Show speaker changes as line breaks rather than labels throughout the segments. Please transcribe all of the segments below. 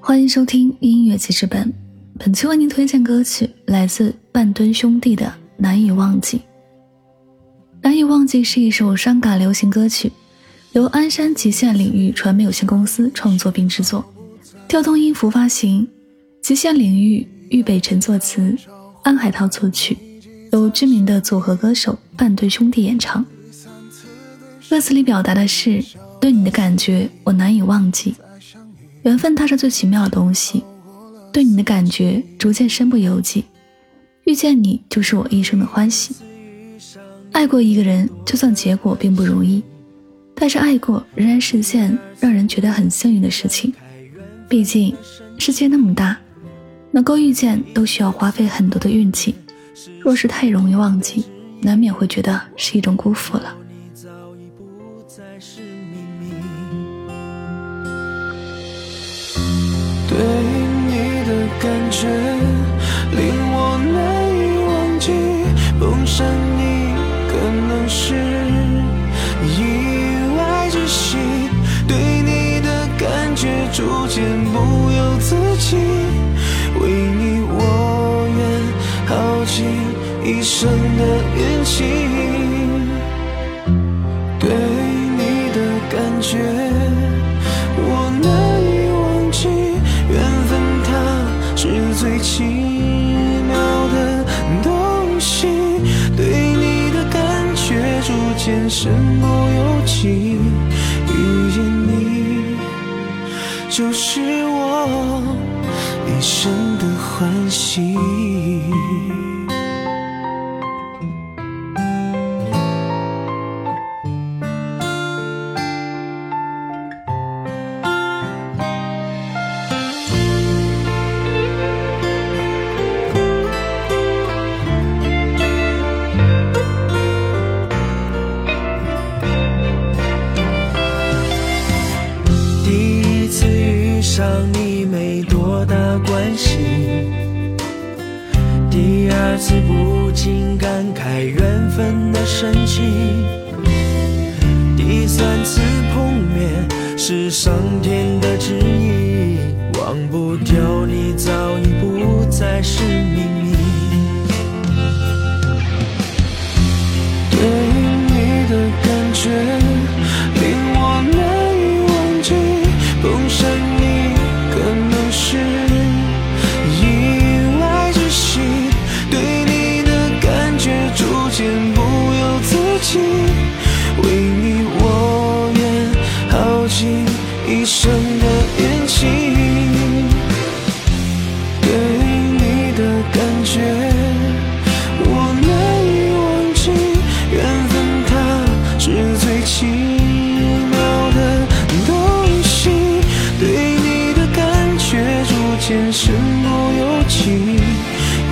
欢迎收听音乐记事本，本期为您推荐歌曲来自半吨兄弟的《难以忘记》。《难以忘记》是一首伤感流行歌曲，由鞍山极限领域传媒有限公司创作并制作，调动音符发行。极限领域豫北辰作词，安海涛作曲，由知名的组合歌手半吨兄弟演唱。歌词里表达的是对你的感觉，我难以忘记。缘分它是最奇妙的东西，对你的感觉逐渐身不由己，遇见你就是我一生的欢喜。爱过一个人，就算结果并不如意，但是爱过仍然是件让人觉得很幸运的事情。毕竟世界那么大，能够遇见都需要花费很多的运气。若是太容易忘记，难免会觉得是一种辜负了。
觉令我难以忘记，碰上你可能是意外之喜。对你的感觉逐渐不由自己，为你我愿耗尽一生的运气。对你的感觉。身不由己，遇见你就是我一生你没多大关系，第二次不禁感慨缘分的神奇，第三次碰面是上天的旨意，忘不掉你早已不再是秘密。对你的感觉令我难以忘记，眼睛对你的感觉我难以忘记缘分它是最奇妙的东西对你的感觉逐渐身不由己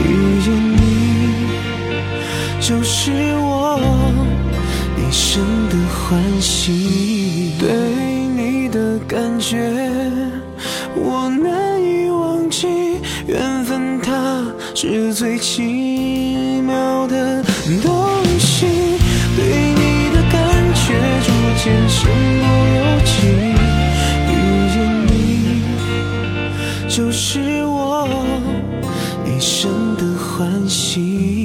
遇见你就是我一生的欢喜。是最奇妙的东西对你的感觉逐渐身不由己遇见你就是我一生的欢喜。